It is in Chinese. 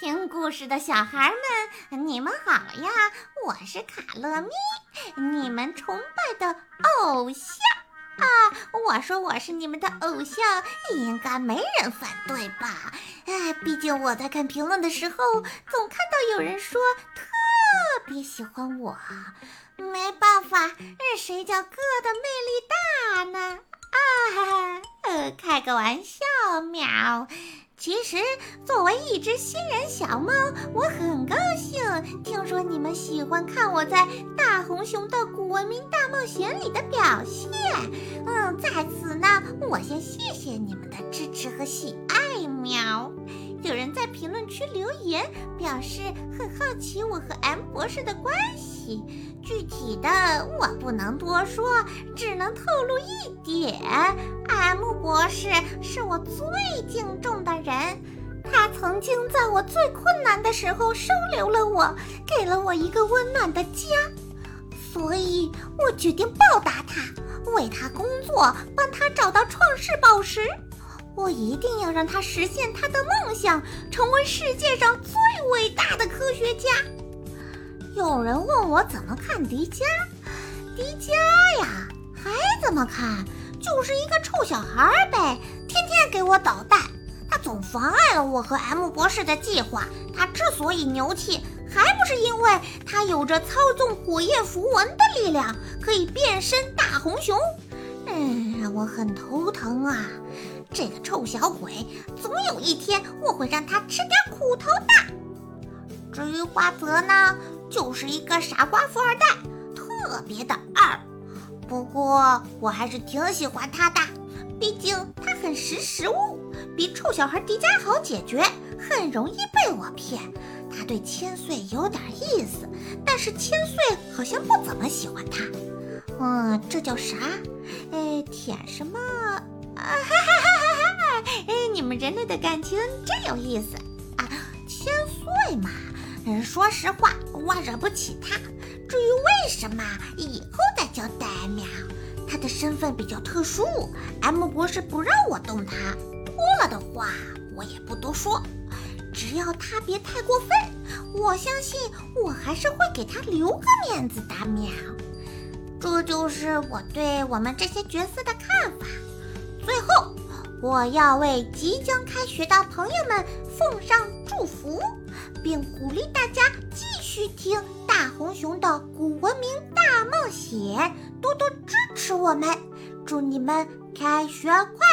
听故事的小孩们，你们好呀！我是卡乐咪，你们崇拜的偶像啊！我说我是你们的偶像，应该没人反对吧？哎，毕竟我在看评论的时候，总看到有人说特别喜欢我。没办法，谁叫哥的魅力大呢？啊，呃，开个玩笑，喵。其实，作为一只新人小猫，我很高兴听说你们喜欢看我在《大红熊的古文明大冒险》里的表现。嗯，在此呢，我先谢谢你们的支持和喜爱，喵。有人在评论区留言，表示很好奇我和 M 博士的关系。具体的我不能多说，只能透露一点：M 博士是我最敬重的人，他曾经在我最困难的时候收留了我，给了我一个温暖的家。所以我决定报答他，为他工作，帮他找到创世宝石。我一定要让他实现他的梦想，成为世界上最伟大的科学家。有人问我怎么看迪迦？迪迦呀，还怎么看？就是一个臭小孩呗，天天给我捣蛋。他总妨碍了我和 M 博士的计划。他之所以牛气，还不是因为他有着操纵火焰符文的力量，可以变身大红熊。嗯，让我很头疼啊。这个臭小鬼，总有一天我会让他吃点苦头的。至于花泽呢，就是一个傻瓜富二代，特别的二。不过我还是挺喜欢他的，毕竟他很识时务，比臭小孩迪迦好解决，很容易被我骗。他对千岁有点意思，但是千岁好像不怎么喜欢他。嗯，这叫啥？哎，舔什么？啊哈哈哈哈哈！哎，你们人类的感情真有意思啊！千岁嘛，嗯，说实话，我惹不起他。至于为什么，以后再交代。喵，他的身份比较特殊，M 博士不让我动他。多了的话，我也不多说。只要他别太过分，我相信我还是会给他留个面子的。喵，这就是我对我们这些角色的看法。最后，我要为即将开学的朋友们奉上祝福，并鼓励大家继续听大红熊的古文明大冒险，多多支持我们。祝你们开学快！